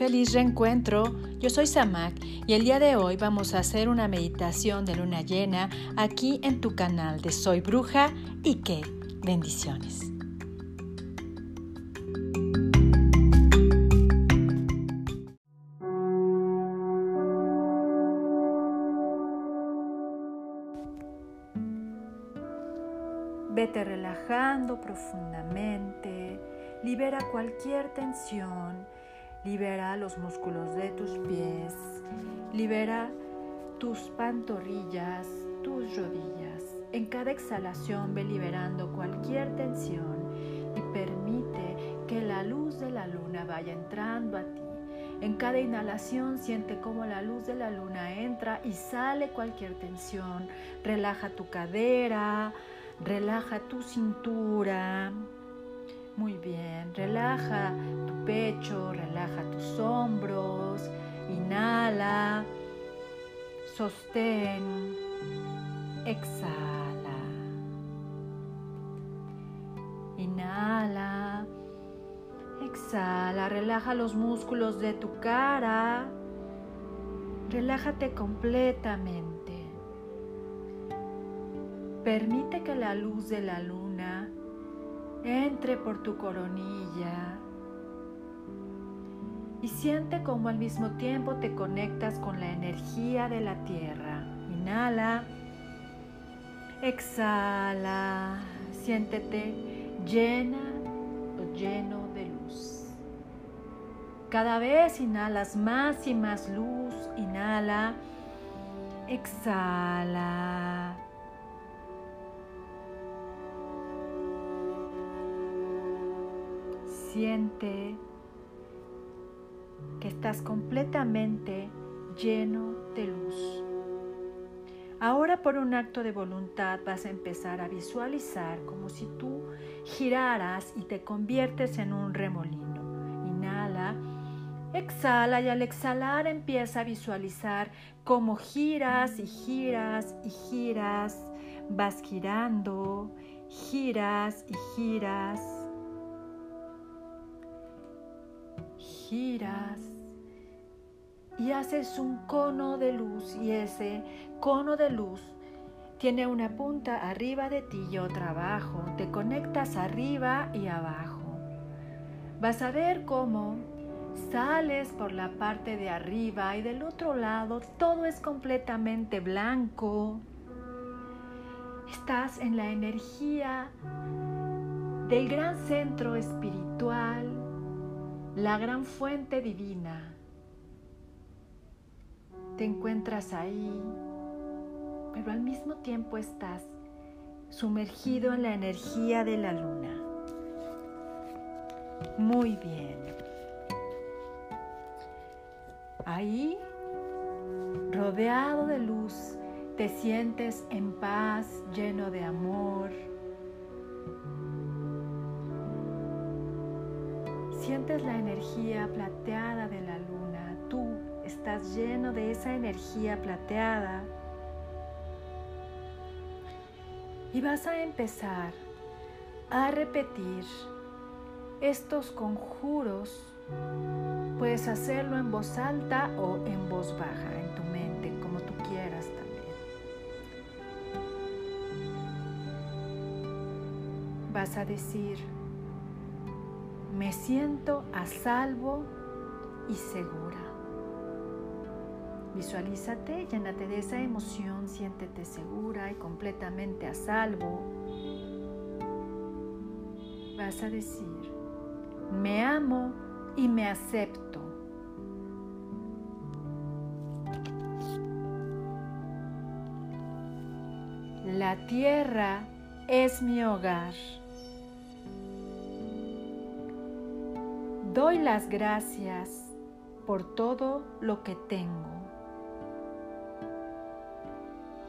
Feliz reencuentro, yo soy Samak y el día de hoy vamos a hacer una meditación de luna llena aquí en tu canal de Soy Bruja y qué bendiciones. Vete relajando profundamente, libera cualquier tensión Libera los músculos de tus pies. Libera tus pantorrillas, tus rodillas. En cada exhalación ve liberando cualquier tensión y permite que la luz de la luna vaya entrando a ti. En cada inhalación siente cómo la luz de la luna entra y sale cualquier tensión. Relaja tu cadera, relaja tu cintura. Muy bien, relaja pecho, relaja tus hombros, inhala, sostén, exhala. Inhala, exhala, relaja los músculos de tu cara, relájate completamente. Permite que la luz de la luna entre por tu coronilla y siente como al mismo tiempo te conectas con la energía de la tierra. Inhala, exhala, siéntete llena o lleno de luz. Cada vez inhalas más y más luz, inhala, exhala. Siente que estás completamente lleno de luz. Ahora por un acto de voluntad vas a empezar a visualizar como si tú giraras y te conviertes en un remolino. Inhala, exhala y al exhalar empieza a visualizar cómo giras y giras y giras. Vas girando, giras y giras giras y haces un cono de luz y ese cono de luz tiene una punta arriba de ti y otra abajo. Te conectas arriba y abajo. Vas a ver cómo sales por la parte de arriba y del otro lado todo es completamente blanco. Estás en la energía del gran centro espiritual la gran fuente divina. Te encuentras ahí, pero al mismo tiempo estás sumergido en la energía de la luna. Muy bien. Ahí, rodeado de luz, te sientes en paz, lleno de amor, Sientes la energía plateada de la luna. Tú estás lleno de esa energía plateada. Y vas a empezar a repetir estos conjuros. Puedes hacerlo en voz alta o en voz baja, en tu mente, como tú quieras también. Vas a decir, me siento a salvo y segura. Visualízate, llénate de esa emoción, siéntete segura y completamente a salvo. Vas a decir, me amo y me acepto. La tierra es mi hogar. Doy las gracias por todo lo que tengo.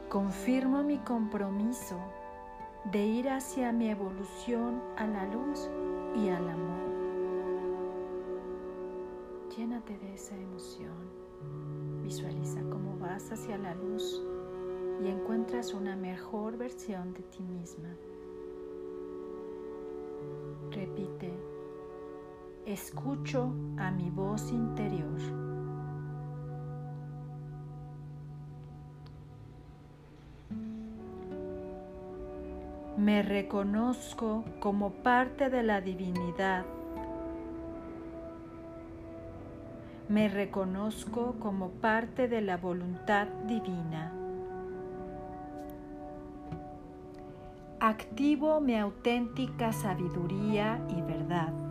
Confirmo mi compromiso de ir hacia mi evolución a la luz y al amor. Llénate de esa emoción. Visualiza cómo vas hacia la luz y encuentras una mejor versión de ti misma. Escucho a mi voz interior. Me reconozco como parte de la divinidad. Me reconozco como parte de la voluntad divina. Activo mi auténtica sabiduría y verdad.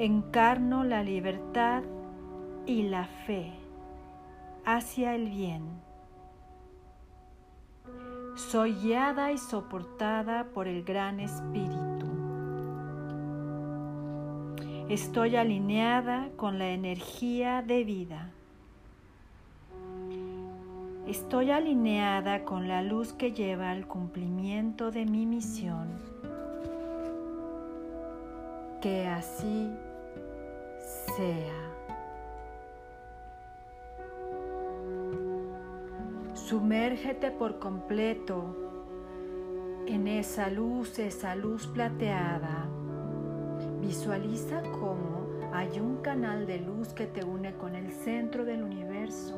Encarno la libertad y la fe hacia el bien. Soy guiada y soportada por el Gran Espíritu. Estoy alineada con la energía de vida. Estoy alineada con la luz que lleva al cumplimiento de mi misión. Que así Sumérgete por completo en esa luz, esa luz plateada. Visualiza cómo hay un canal de luz que te une con el centro del universo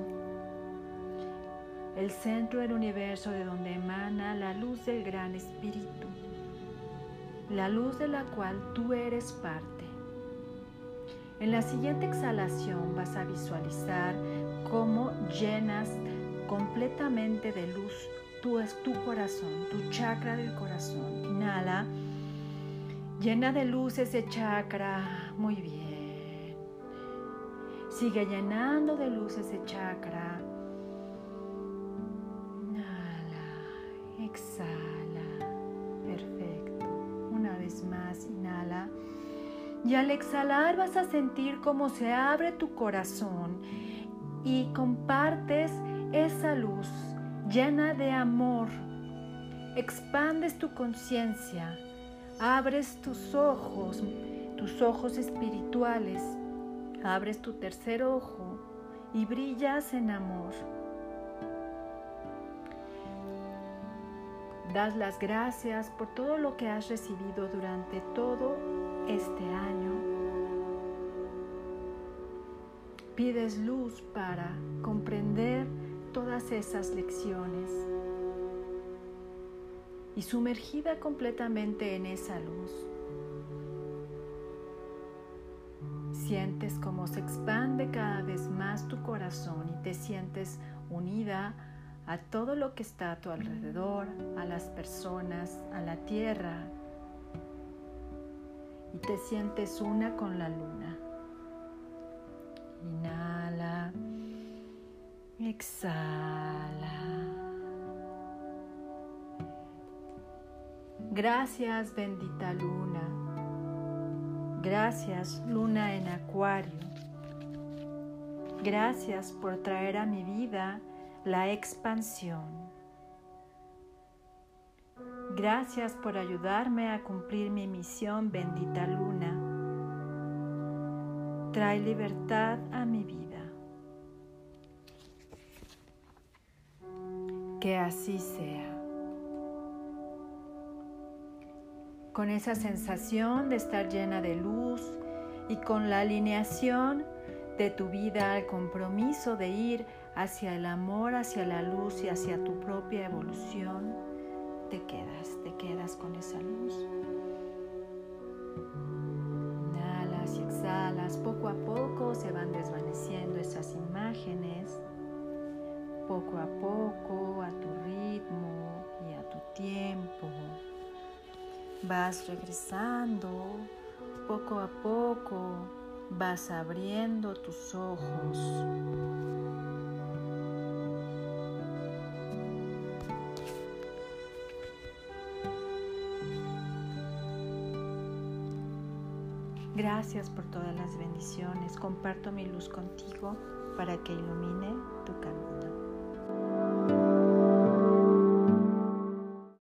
el centro del universo de donde emana la luz del gran espíritu, la luz de la cual tú eres parte. En la siguiente exhalación vas a visualizar cómo llenas completamente de luz tu, tu corazón, tu chakra del corazón. Inhala, llena de luz ese chakra, muy bien. Sigue llenando de luz ese chakra. exhala. Y al exhalar vas a sentir cómo se abre tu corazón y compartes esa luz llena de amor. Expandes tu conciencia, abres tus ojos, tus ojos espirituales, abres tu tercer ojo y brillas en amor. Das las gracias por todo lo que has recibido durante todo este año. Pides luz para comprender todas esas lecciones y sumergida completamente en esa luz. Sientes cómo se expande cada vez más tu corazón y te sientes unida a todo lo que está a tu alrededor, a las personas, a la tierra. Y te sientes una con la luna. Inhala. Exhala. Gracias bendita luna. Gracias luna en acuario. Gracias por traer a mi vida la expansión. Gracias por ayudarme a cumplir mi misión, bendita luna. Trae libertad a mi vida. Que así sea. Con esa sensación de estar llena de luz y con la alineación de tu vida al compromiso de ir hacia el amor, hacia la luz y hacia tu propia evolución, te quedas, te quedas con esa luz. Inhalas y exhalas, poco a poco se van desvaneciendo esas imágenes, poco a poco, a tu ritmo y a tu tiempo. Vas regresando poco a poco, vas abriendo tus ojos. Gracias por todas las bendiciones. Comparto mi luz contigo para que ilumine tu camino.